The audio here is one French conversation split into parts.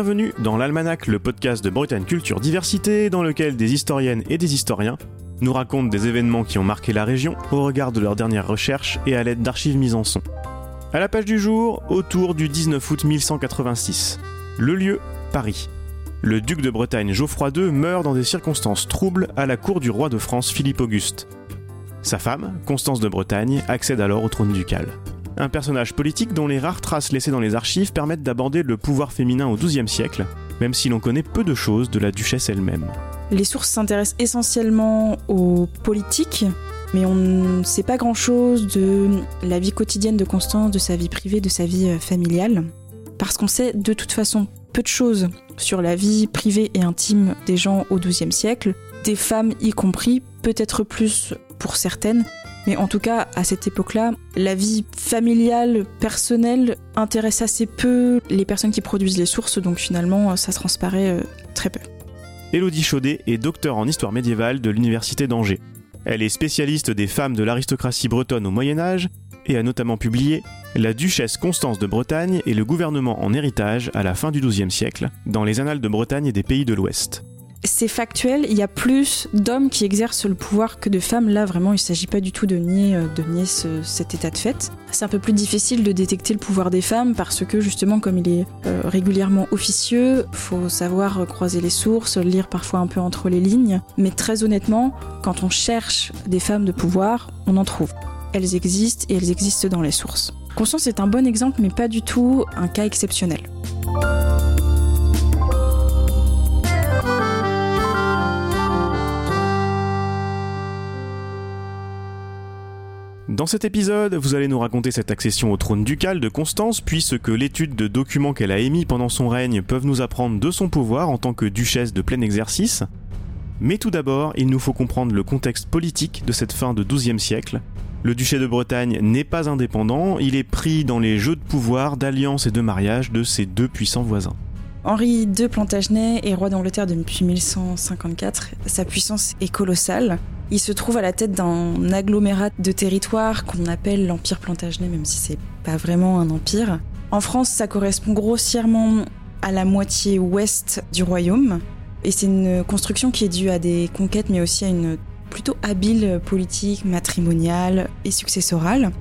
Bienvenue dans l'Almanach, le podcast de Bretagne Culture Diversité, dans lequel des historiennes et des historiens nous racontent des événements qui ont marqué la région au regard de leurs dernières recherches et à l'aide d'archives mises en son. À la page du jour, autour du 19 août 1186. Le lieu, Paris. Le duc de Bretagne Geoffroy II meurt dans des circonstances troubles à la cour du roi de France Philippe Auguste. Sa femme, Constance de Bretagne, accède alors au trône ducal un personnage politique dont les rares traces laissées dans les archives permettent d'aborder le pouvoir féminin au XIIe siècle, même si l'on connaît peu de choses de la duchesse elle-même. Les sources s'intéressent essentiellement aux politiques, mais on ne sait pas grand-chose de la vie quotidienne de Constance, de sa vie privée, de sa vie euh, familiale, parce qu'on sait de toute façon peu de choses sur la vie privée et intime des gens au XIIe siècle, des femmes y compris, peut-être plus pour certaines, mais en tout cas, à cette époque-là, la vie familiale, personnelle, intéresse assez peu les personnes qui produisent les sources, donc finalement, ça transparaît euh, très peu. Élodie Chaudet est docteur en histoire médiévale de l'Université d'Angers. Elle est spécialiste des femmes de l'aristocratie bretonne au Moyen Âge et a notamment publié La duchesse Constance de Bretagne et le gouvernement en héritage à la fin du XIIe siècle dans les Annales de Bretagne et des pays de l'Ouest c'est factuel, il y a plus d'hommes qui exercent le pouvoir que de femmes. Là, vraiment, il ne s'agit pas du tout de nier, euh, cet état de fait. C'est un peu plus difficile de détecter le pouvoir des femmes parce que, justement, comme il est euh, régulièrement officieux, faut savoir croiser les sources, lire parfois un peu entre les lignes. Mais très honnêtement, quand on cherche des femmes de pouvoir, on en trouve. Elles existent et elles existent dans les sources. Constance est un bon exemple, mais pas du tout un cas exceptionnel. Dans cet épisode, vous allez nous raconter cette accession au trône ducal de Constance, puis ce que l'étude de documents qu'elle a émis pendant son règne peuvent nous apprendre de son pouvoir en tant que duchesse de plein exercice. Mais tout d'abord, il nous faut comprendre le contexte politique de cette fin de XIIe siècle. Le duché de Bretagne n'est pas indépendant, il est pris dans les jeux de pouvoir, d'alliance et de mariage de ses deux puissants voisins. Henri II Plantagenet est roi d'Angleterre depuis 1154. Sa puissance est colossale. Il se trouve à la tête d'un agglomérat de territoires qu'on appelle l'Empire Plantagenet, même si c'est pas vraiment un empire. En France, ça correspond grossièrement à la moitié ouest du royaume. Et c'est une construction qui est due à des conquêtes, mais aussi à une plutôt habile politique matrimoniale et successorale.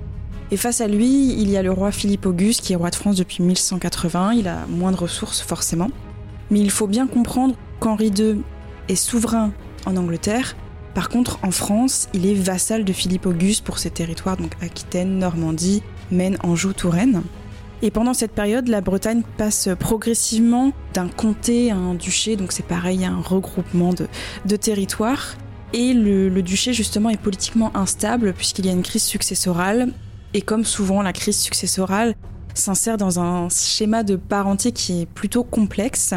Et face à lui, il y a le roi Philippe Auguste, qui est roi de France depuis 1180. Il a moins de ressources, forcément. Mais il faut bien comprendre qu'Henri II est souverain en Angleterre, par contre, en France, il est vassal de Philippe Auguste pour ses territoires, donc Aquitaine, Normandie, Maine, Anjou, Touraine. Et pendant cette période, la Bretagne passe progressivement d'un comté à un duché, donc c'est pareil, un regroupement de, territoires. Et le, le, duché, justement, est politiquement instable puisqu'il y a une crise successorale. Et comme souvent, la crise successorale s'insère dans un schéma de parenté qui est plutôt complexe.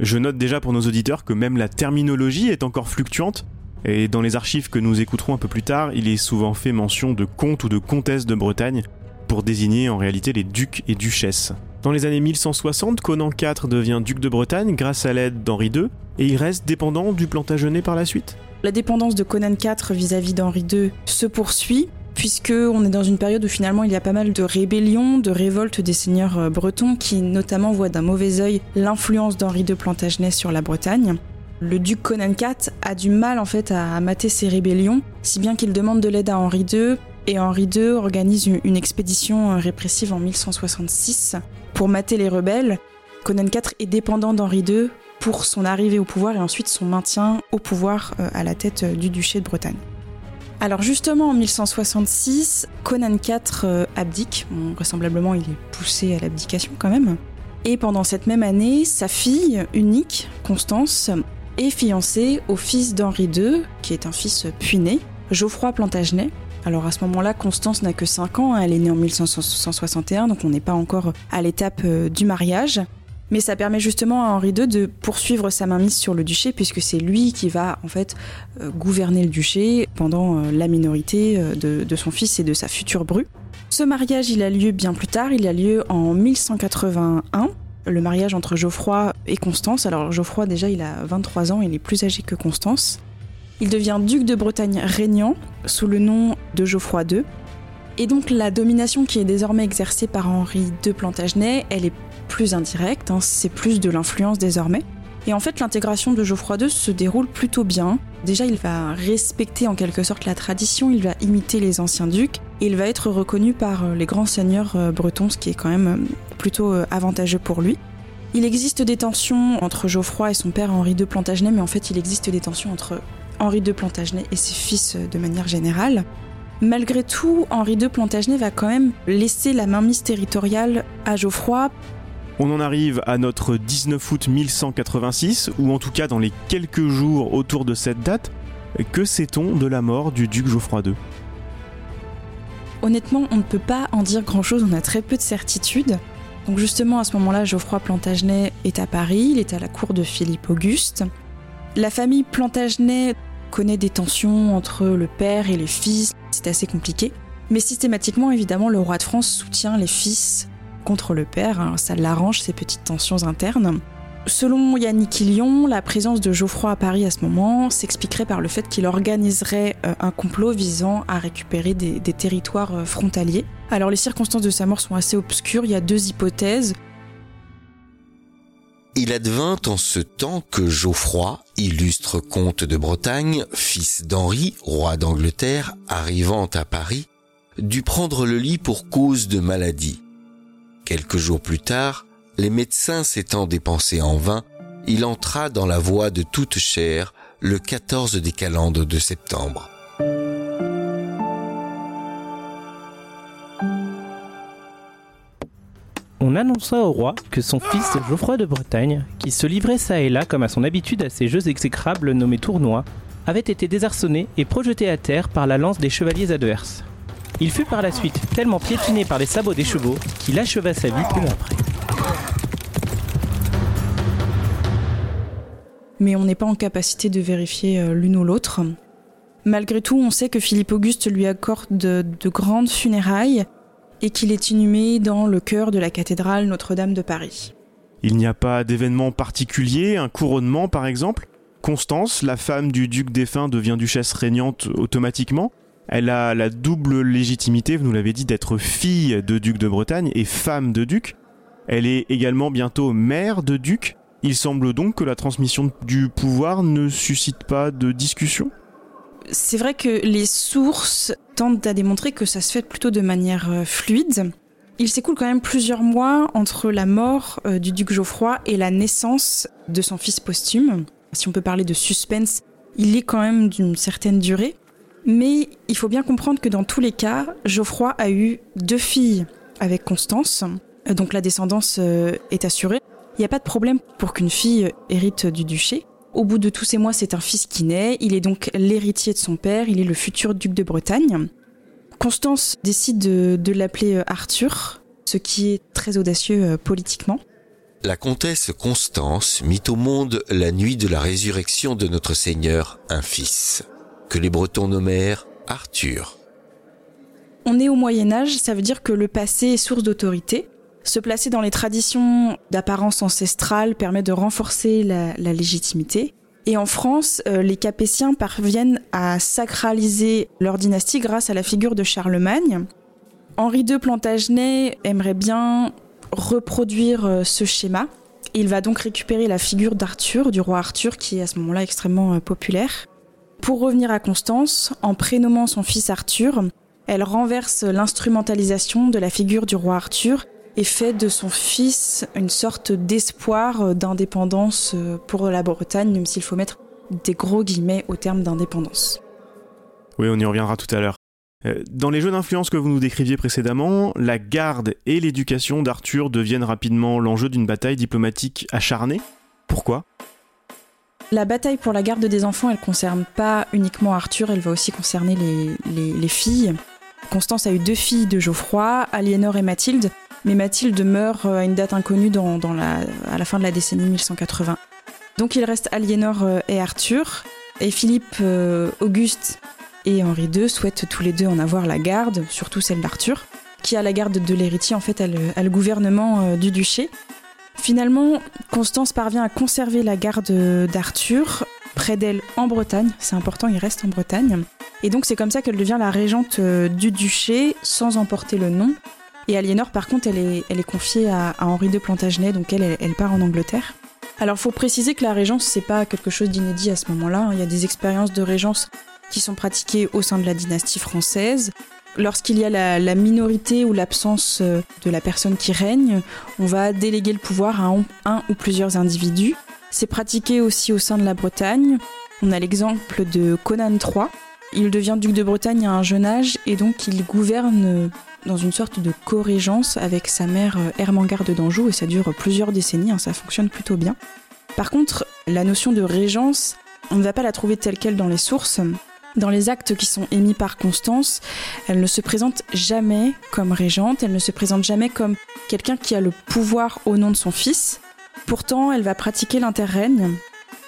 Je note déjà pour nos auditeurs que même la terminologie est encore fluctuante. Et dans les archives que nous écouterons un peu plus tard, il est souvent fait mention de comte ou de comtesse de Bretagne pour désigner en réalité les ducs et duchesses. Dans les années 1160, Conan IV devient duc de Bretagne grâce à l'aide d'Henri II et il reste dépendant du Plantagenet par la suite. La dépendance de Conan IV vis-à-vis d'Henri II se poursuit puisque on est dans une période où finalement il y a pas mal de rébellions, de révoltes des seigneurs euh, bretons qui notamment voient d'un mauvais œil l'influence d'Henri II Plantagenet sur la Bretagne. Le duc Conan IV a du mal en fait à mater ces rébellions, si bien qu'il demande de l'aide à Henri II, et Henri II organise une expédition euh, répressive en 1166 pour mater les rebelles. Conan IV est dépendant d'Henri II pour son arrivée au pouvoir et ensuite son maintien au pouvoir euh, à la tête euh, du duché de Bretagne. Alors justement en 1166, Conan IV abdique, vraisemblablement il est poussé à l'abdication quand même. Et pendant cette même année, sa fille unique, Constance, est fiancée au fils d'Henri II, qui est un fils puiné, Geoffroy Plantagenet. Alors à ce moment-là, Constance n'a que 5 ans, hein, elle est née en 1561, donc on n'est pas encore à l'étape euh, du mariage. Mais ça permet justement à Henri II de poursuivre sa mainmise sur le duché, puisque c'est lui qui va en fait euh, gouverner le duché pendant euh, la minorité de, de, son fils et de sa future bru. Ce mariage, il a lieu bien plus tard, il a lieu en 1181 le mariage entre Geoffroy et Constance. Alors Geoffroy déjà il a 23 ans, il est plus âgé que Constance. Il devient duc de Bretagne régnant sous le nom de Geoffroy II. Et donc la domination qui est désormais exercée par Henri de Plantagenet, elle est plus indirect, hein, c'est plus de l'influence désormais. Et en fait, l'intégration de Geoffroy II se déroule plutôt bien. Déjà, il va respecter en quelque sorte la tradition, il va imiter les anciens ducs, et il va être reconnu par euh, les grands seigneurs euh, bretons, ce qui est quand même euh, plutôt avantageux pour lui. Il existe des tensions entre Geoffroy et son père Henri II Plantagenet, mais en fait, il existe des tensions entre Henri II Plantagenet et ses fils de manière générale. Malgré tout, Henri II Plantagenet va quand même laisser la mainmise territoriale à Geoffroy on en arrive à notre 19 août 1186, ou en tout cas dans les quelques jours autour de cette date. Que sait-on de la mort du duc Geoffroy II Honnêtement, on ne peut pas en dire grand-chose, on a très peu de certitudes. Donc justement, à ce moment-là, Geoffroy Plantagenet est à Paris, il est à la cour de Philippe Auguste. La famille Plantagenet connaît des tensions entre le père et les fils, c'est assez compliqué. Mais systématiquement, évidemment, le roi de France soutient les fils contre le père, hein, ça l'arrange ces petites tensions internes. Selon Yannick Ilion, la présence de Geoffroy à Paris à ce moment s'expliquerait par le fait qu'il organiserait euh, un complot visant à récupérer des, des, territoires euh, frontaliers. Alors les circonstances de sa mort sont assez obscures, il y a deux hypothèses. Il advint en ce temps que Geoffroy, illustre comte de Bretagne, fils d'Henri, roi d'Angleterre, arrivant à Paris, dut prendre le lit pour cause de maladie. Quelques jours plus tard, les médecins s'étant dépensés en vain, il entra dans la voie de toute chair le 14 des calendes de septembre. On annonça au roi que son fils Geoffroy de Bretagne, qui se livrait ça et là comme à son habitude à ces jeux exécrables nommés tournois, avait été désarçonné et projeté à terre par la lance des chevaliers adverses. Il fut par la suite tellement piétiné par les sabots des chevaux qu'il acheva sa vie peu après. Mais on n'est pas en capacité de vérifier euh, l'une ou l'autre. Malgré tout, on sait que Philippe Auguste lui accorde de, de grandes funérailles et qu'il est inhumé dans le cœur de la cathédrale Notre-Dame de Paris. Il n'y a pas d'événement particulier, un couronnement par exemple? Constance, la femme du duc défunt, devient duchesse régnante automatiquement? Elle a la double légitimité, vous nous l'avez dit, d'être fille de duc de Bretagne et femme de duc. Elle est également bientôt mère de duc. Il semble donc que la transmission du pouvoir ne suscite pas de discussion. C'est vrai que les sources tentent à démontrer que ça se fait plutôt de manière euh, fluide. Il s'écoule quand même plusieurs mois entre la mort euh, du duc Geoffroy et la naissance de son fils posthume. Si on peut parler de suspense, il est quand même d'une certaine durée. Mais il faut bien comprendre que dans tous les cas, Geoffroy a eu deux filles avec Constance, donc la descendance euh, est assurée. Il n'y a pas de problème pour qu'une fille hérite du duché. Au bout de tous ces mois, c'est un fils qui naît, il est donc l'héritier de son père, il est le futur duc de Bretagne. Constance décide de, l'appeler euh, Arthur, ce qui est très audacieux euh, politiquement. La comtesse Constance mit au monde la nuit de la résurrection de notre Seigneur un fils que les Bretons nommèrent Arthur. On est au Moyen Âge, ça veut dire que le passé est source d'autorité. Se placer dans les traditions d'apparence ancestrale permet de renforcer la, légitimité. Et en France, euh, les Capétiens parviennent à sacraliser leur dynastie grâce à la figure de Charlemagne. Henri II Plantagenet aimerait bien reproduire euh, ce schéma. Il va donc récupérer la figure d'Arthur, du roi Arthur, qui est à ce moment-là extrêmement euh, populaire. Pour revenir à Constance, en prénommant son fils Arthur, elle renverse l'instrumentalisation de la figure du roi Arthur et fait de son fils une sorte d'espoir d'indépendance pour la Bretagne, même s'il faut mettre des gros guillemets au terme d'indépendance. Oui, on y reviendra tout à l'heure. Euh, dans les jeux d'influence que vous nous décriviez précédemment, la garde et l'éducation d'Arthur deviennent rapidement l'enjeu d'une bataille diplomatique acharnée. Pourquoi? La bataille pour la garde des enfants, elle concerne pas uniquement Arthur, elle va aussi concerner les, filles. Constance a eu deux filles de Geoffroy, Aliénor et Mathilde, mais Mathilde meurt à une date inconnue dans, la, à la fin de la décennie 1180. Donc il reste Aliénor euh, et Arthur, et Philippe, euh, Auguste et Henri II souhaitent tous les deux en avoir la garde, surtout celle d'Arthur, qui a la garde de l'héritier, en fait, a le gouvernement euh, du duché. Finalement, Constance parvient à conserver la garde d'Arthur près d'elle en Bretagne. C'est important, il reste en Bretagne. Et donc c'est comme ça qu'elle devient la régente euh, du duché sans emporter le nom. Et Aliénor, par contre, elle est, elle est confiée à, Henri de Plantagenet, donc elle, elle, part en Angleterre. Alors, faut préciser que la régence, c'est pas quelque chose d'inédit à ce moment-là. Il y a des expériences de régence qui sont pratiquées au sein de la dynastie française. Lorsqu'il y a la, minorité ou l'absence euh, de la personne qui règne, on va déléguer le pouvoir à un, ou plusieurs individus. C'est pratiqué aussi au sein de la Bretagne. On a l'exemple de Conan III. Il devient duc de Bretagne à un jeune âge et donc il gouverne dans une sorte de co-régence avec sa mère euh, Hermangarde d'Anjou et ça dure plusieurs décennies, hein, ça fonctionne plutôt bien. Par contre, la notion de régence, on ne va pas la trouver telle qu'elle dans les sources. Dans les actes qui sont émis par Constance, elle ne se présente jamais comme régente, elle ne se présente jamais comme quelqu'un qui a le pouvoir au nom de son fils. Pourtant, elle va pratiquer l'interrègne.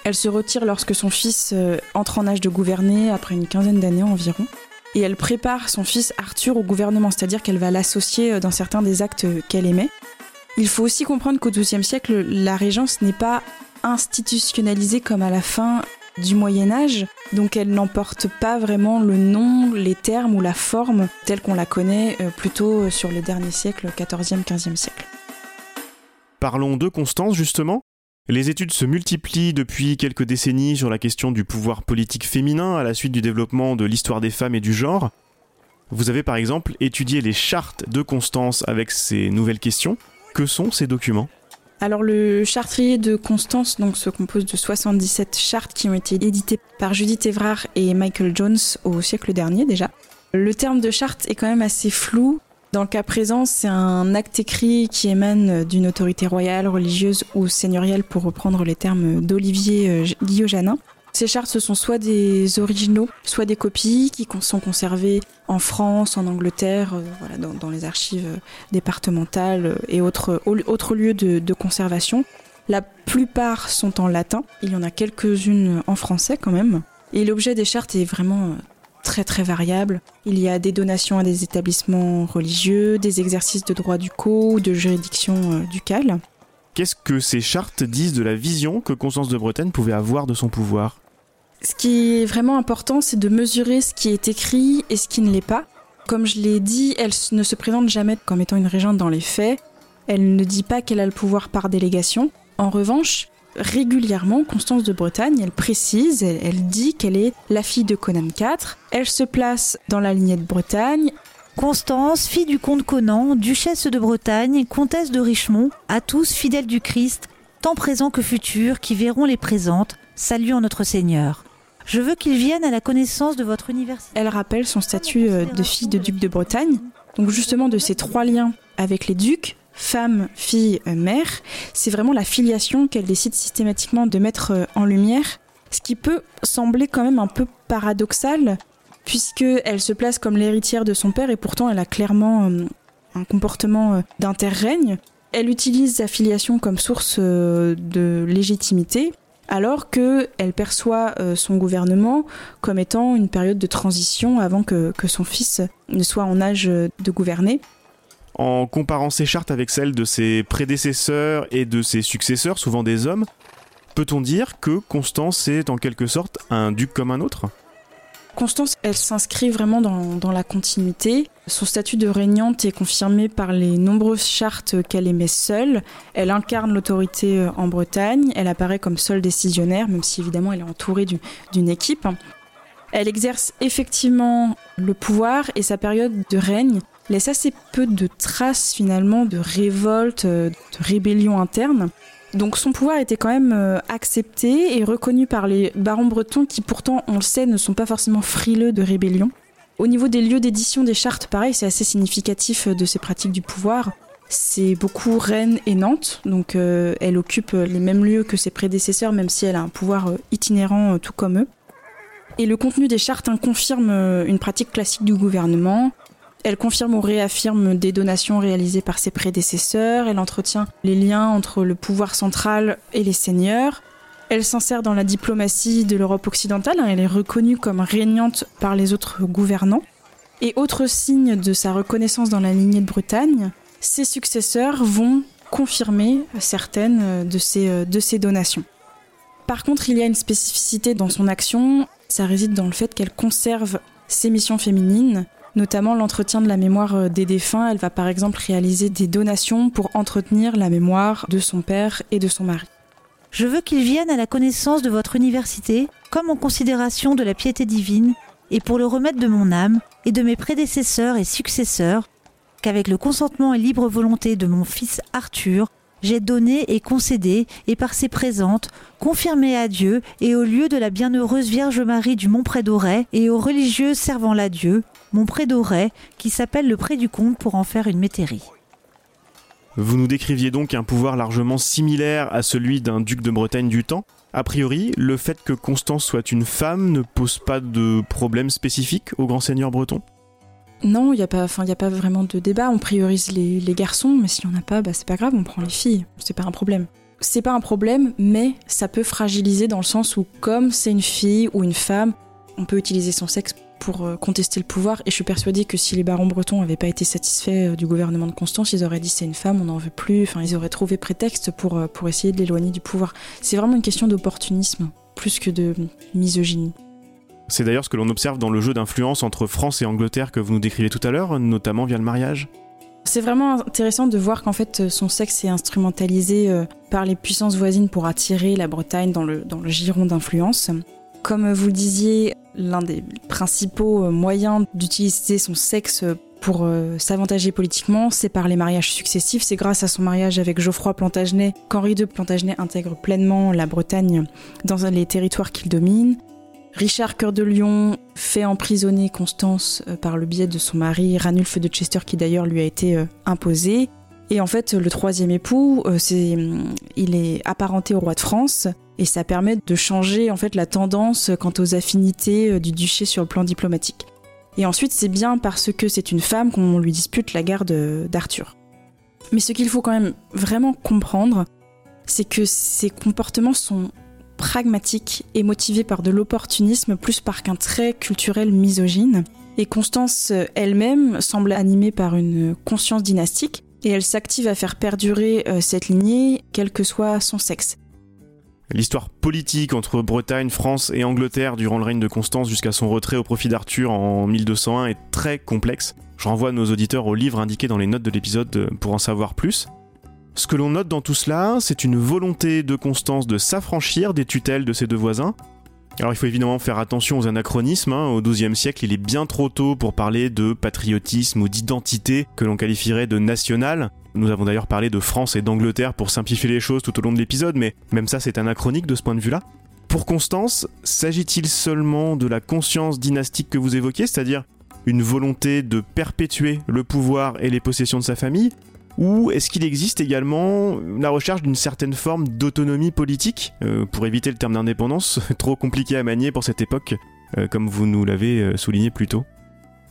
Elle se retire lorsque son fils euh, entre en âge de gouverner après une quinzaine d'années environ et elle prépare son fils Arthur au gouvernement, c'est-à-dire qu'elle va l'associer euh, dans certains des actes qu'elle aimait. Il faut aussi comprendre qu'au XIIe siècle, la régence n'est pas institutionnalisée comme à la fin du Moyen Âge, donc elle n'emporte pas vraiment le nom, les termes ou la forme telle qu'on la connaît euh, plutôt euh, sur le dernier siècle, 14e, 15e siècle. Parlons de Constance justement. Les études se multiplient depuis quelques décennies sur la question du pouvoir politique féminin à la suite du développement de l'histoire des femmes et du genre. Vous avez par exemple étudié les chartes de Constance avec ces nouvelles questions. Que sont ces documents? Alors le chartrier de Constance donc, se compose de 77 chartes qui ont été éditées par Judith Evrard et Michael Jones au siècle dernier déjà. Le terme de charte est quand même assez flou dans le cas présent, c'est un acte écrit qui émane d'une autorité royale, religieuse ou seigneuriale, pour reprendre les termes d'Olivier euh, Guillaume-Janin. Ces chartes, ce sont soit des originaux, soit des copies qui sont conservées en France, en Angleterre, euh, voilà, dans, les archives euh, départementales et autres, autres lieux de, de conservation. La plupart sont en latin, il y en a quelques-unes en français quand même. Et l'objet des chartes est vraiment très très variable. Il y a des donations à des établissements religieux, des exercices de droit du co ou de juridiction euh, ducale. Qu'est-ce que ces chartes disent de la vision que Constance de Bretagne pouvait avoir de son pouvoir? Ce qui est vraiment important, c'est de mesurer ce qui est écrit et ce qui ne l'est pas. Comme je l'ai dit, elle ne se présente jamais comme étant une régente dans les faits. Elle ne dit pas qu'elle a le pouvoir par délégation. En revanche, régulièrement, Constance de Bretagne, elle précise, elle, dit qu'elle est la fille de Conan IV. Elle se place dans la lignée de Bretagne. Constance, fille du comte Conan, duchesse de Bretagne, comtesse de Richemont, à tous fidèles du Christ, tant présents que futurs, qui verront les présentes, saluant notre Seigneur. Je veux qu'ils viennent à la connaissance de votre université. Elle rappelle son statut euh, de fille de duc de Bretagne, donc justement de ces trois liens avec les ducs, femme, fille, euh, mère, c'est vraiment la filiation qu'elle décide systématiquement de mettre euh, en lumière, ce qui peut sembler quand même un peu paradoxal, puisqu'elle se place comme l'héritière de son père et pourtant elle a clairement euh, un comportement d'interrègne. Elle utilise sa filiation comme source de légitimité, alors qu'elle perçoit son gouvernement comme étant une période de transition avant que son fils ne soit en âge de gouverner en comparant ces chartes avec celles de ses prédécesseurs et de ses successeurs, souvent des hommes, peut-on dire que Constance est en quelque sorte un duc comme un autre? Constance, elle s'inscrit vraiment dans, la continuité. Son statut de régnante est confirmé par les nombreuses chartes qu'elle émet seule. Elle incarne l'autorité euh, en Bretagne. Elle apparaît comme seule décisionnaire, même si évidemment elle est entourée d'une équipe. Elle exerce effectivement le pouvoir et sa période de règne laisse assez peu de traces finalement de révolte, euh, de rébellion interne. Donc son pouvoir était quand même euh, accepté et reconnu par les barons bretons qui pourtant, on le sait, ne sont pas forcément frileux de rébellion. Au niveau des lieux d'édition des chartes, pareil, c'est assez significatif euh, de ces pratiques du pouvoir. C'est beaucoup Rennes et Nantes, donc elle occupe les mêmes lieux que ses prédécesseurs, même si elle a un pouvoir itinérant tout comme eux. Et le contenu des chartes hein, confirme une pratique classique du gouvernement, elle confirme ou réaffirme des donations réalisées par ses prédécesseurs, elle entretient les liens entre le pouvoir central et les seigneurs. Elle s'insère dans la diplomatie de l'Europe occidentale, hein. elle est reconnue comme régnante par les autres gouvernants. Et autre signe de sa reconnaissance dans la lignée de Bretagne, ses successeurs vont confirmer certaines de ces, de donations. Par contre, il y a une spécificité dans son action, ça réside dans le fait qu'elle conserve ses missions féminines notamment l'entretien de la mémoire euh, des défunts. Elle va par exemple réaliser des donations pour entretenir la mémoire de son père et de son mari. Je veux qu'ils viennent à la connaissance de votre université, comme en considération de la piété divine, et pour le remède de mon âme et de mes prédécesseurs et successeurs, qu'avec le consentement et libre volonté de mon fils Arthur, j'ai donné et concédé, et par ses présentes, confirmé à Dieu et au lieu de la bienheureuse Vierge Marie du Mont Prédoret et aux religieux servant la Dieu, mon Prédoret, qui s'appelle le Pré du Comte pour en faire une métairie. Vous nous décriviez donc un pouvoir largement similaire à celui d'un duc de Bretagne du temps. A priori, le fait que Constance soit une femme ne pose pas de problème spécifique au grand seigneur breton? Non, il n'y a, pas, a pas vraiment de débat. On priorise les, garçons, mais s'il n'y en a pas, bah, c'est pas grave, on prend les filles. C'est pas un problème. C'est pas un problème, mais ça peut fragiliser dans le sens où, comme c'est une fille ou une femme, on peut utiliser son sexe pour euh, contester le pouvoir. Et je suis persuadée que si les barons bretons n'avaient pas été satisfaits euh, du gouvernement de Constance, ils auraient dit c'est une femme, on n'en veut plus. Enfin, ils auraient trouvé prétexte pour, euh, pour essayer de l'éloigner du pouvoir. C'est vraiment une question d'opportunisme, plus que de misogynie. C'est d'ailleurs ce que l'on observe dans le jeu d'influence entre France et Angleterre que vous nous décrivez tout à l'heure, notamment via le mariage. C'est vraiment intéressant de voir qu'en fait son sexe est instrumentalisé euh, par les puissances voisines pour attirer la Bretagne dans le, dans giron d'influence. Comme vous le disiez, l'un des principaux euh, moyens d'utiliser son sexe pour euh, s'avantager politiquement, c'est par les mariages successifs. C'est grâce à son mariage avec Geoffroy Plantagenet qu'Henri II Plantagenet intègre pleinement la Bretagne dans les territoires qu'il domine. Richard Cœur de Lion fait emprisonner Constance euh, par le biais de son mari Ranulphe de Chester qui d'ailleurs lui a été euh, imposé. Et en fait, le troisième époux, euh, c'est, il est apparenté au roi de France et ça permet de changer en fait la tendance quant aux affinités du duché sur le plan diplomatique. Et ensuite, c'est bien parce que c'est une femme qu'on lui dispute la garde d'Arthur. Mais ce qu'il faut quand même vraiment comprendre, c'est que ces comportements sont pragmatique et motivée par de l'opportunisme plus par qu'un trait culturel misogyne. Et Constance euh, elle-même semble animée par une conscience dynastique et elle s'active à faire perdurer euh, cette lignée, quel que soit son sexe. L'histoire politique entre Bretagne, France et Angleterre durant le règne de Constance jusqu'à son retrait au profit d'Arthur en 1201 est très complexe. Je renvoie nos auditeurs au livre indiqué dans les notes de l'épisode euh, pour en savoir plus. Ce que l'on note dans tout cela, c'est une volonté de Constance de s'affranchir des tutelles de ses deux voisins. Alors il faut évidemment faire attention aux anachronismes, hein. au XIIe siècle il est bien trop tôt pour parler de patriotisme ou d'identité que l'on qualifierait de nationale. Nous avons d'ailleurs parlé de France et d'Angleterre pour simplifier les choses tout au long de l'épisode, mais même ça c'est anachronique de ce point de vue-là. Pour Constance, s'agit-il seulement de la conscience dynastique que vous évoquez, c'est-à-dire une volonté de perpétuer le pouvoir et les possessions de sa famille, ou est-ce qu'il existe également la recherche d'une certaine forme d'autonomie politique, euh, pour éviter le terme d'indépendance, trop compliqué à manier pour cette époque, euh, comme vous nous l'avez euh, souligné plus tôt?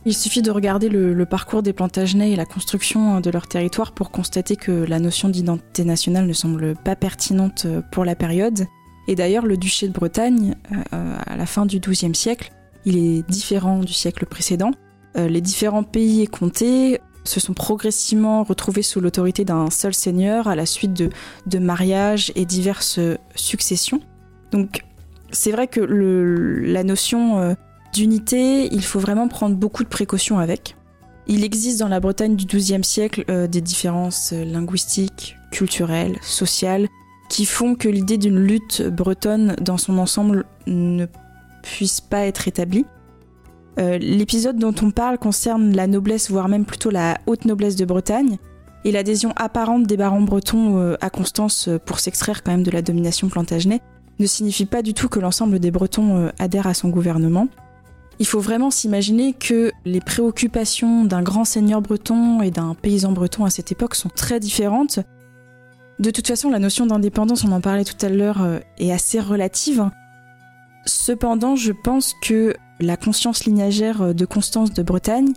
Il suffit de regarder le, parcours des Plantagenets et la construction de leur territoire pour constater que la notion d'identité nationale ne semble pas pertinente pour la période. Et d'ailleurs, le duché de Bretagne, à la fin du XIIe siècle, il est différent du siècle précédent. les différents pays et comtés se sont progressivement retrouvés sous l'autorité d'un seul seigneur à la suite de, mariages et diverses successions. Donc c'est vrai que la notion euh, d'unité, il faut vraiment prendre beaucoup de précautions avec. Il existe dans la Bretagne du XIIe siècle euh, des différences linguistiques, culturelles, sociales, qui font que l'idée d'une lutte bretonne dans son ensemble ne puisse pas être établie. Euh, l'épisode dont on parle concerne la noblesse, voire même plutôt la haute noblesse de Bretagne, et l'adhésion apparente des barons bretons euh, à Constance euh, pour s'extraire quand même de la domination plantagenet ne signifie pas du tout que l'ensemble des Bretons adhèrent à son gouvernement. Il faut vraiment s'imaginer que les préoccupations d'un grand seigneur breton et d'un paysan breton à cette époque sont très différentes. De toute façon, la notion d'indépendance, on en parlait tout à l'heure, est assez relative. Cependant, je pense que la conscience lignagère de Constance de Bretagne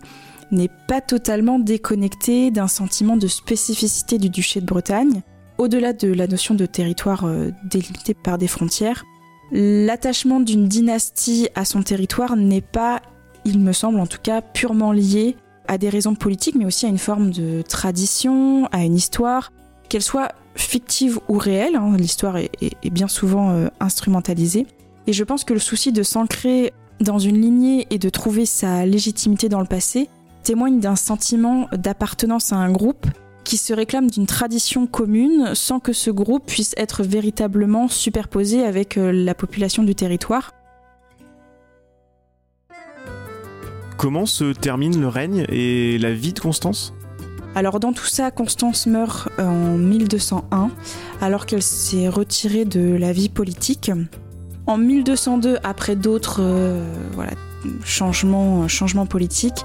n'est pas totalement déconnectée d'un sentiment de spécificité du duché de Bretagne. Au-delà de la notion de territoire euh, délimité par des frontières, l'attachement d'une dynastie à son territoire n'est pas, il me semble en tout cas, purement lié à des raisons politiques, mais aussi à une forme de tradition, à une histoire, qu'elle soit fictive ou réelle, hein, l'histoire est, bien souvent euh, instrumentalisée. Et je pense que le souci de s'ancrer dans une lignée et de trouver sa légitimité dans le passé témoigne d'un sentiment d'appartenance à un groupe qui se réclame d'une tradition commune sans que ce groupe puisse être véritablement superposé avec euh, la population du territoire. Comment se termine le règne et la vie de Constance? Alors dans tout ça, Constance meurt euh, en 1201 alors qu'elle s'est retirée de la vie politique. En 1202, après d'autres euh, voilà, changements, changements politiques,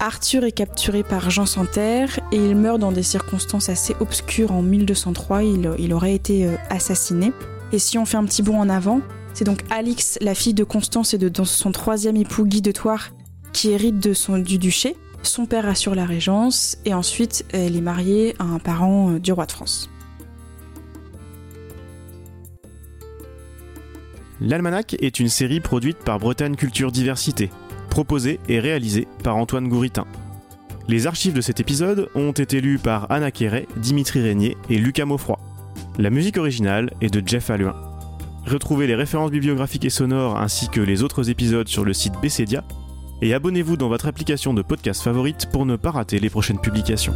Arthur est capturé par Jean Santerre et il meurt dans des circonstances assez obscures en 1203. Il, il aurait été euh, assassiné. Et si on fait un petit bond en avant, c'est donc Alix, la fille de Constance et de son troisième époux Guy de Thouars, qui hérite de son, du duché. Son père assure la régence et ensuite elle est mariée à un parent euh, du roi de France. L'Almanach est une série produite par Bretagne Culture Diversité, proposée et réalisée par Antoine Gouritin. Les archives de cet épisode ont été lues par Anna Quéret, Dimitri Régnier et Lucas Maufroy. La musique originale est de Jeff Alluin. Retrouvez les références bibliographiques et sonores ainsi que les autres épisodes sur le site Bessedia et abonnez-vous dans votre application de podcast favorite pour ne pas rater les prochaines publications.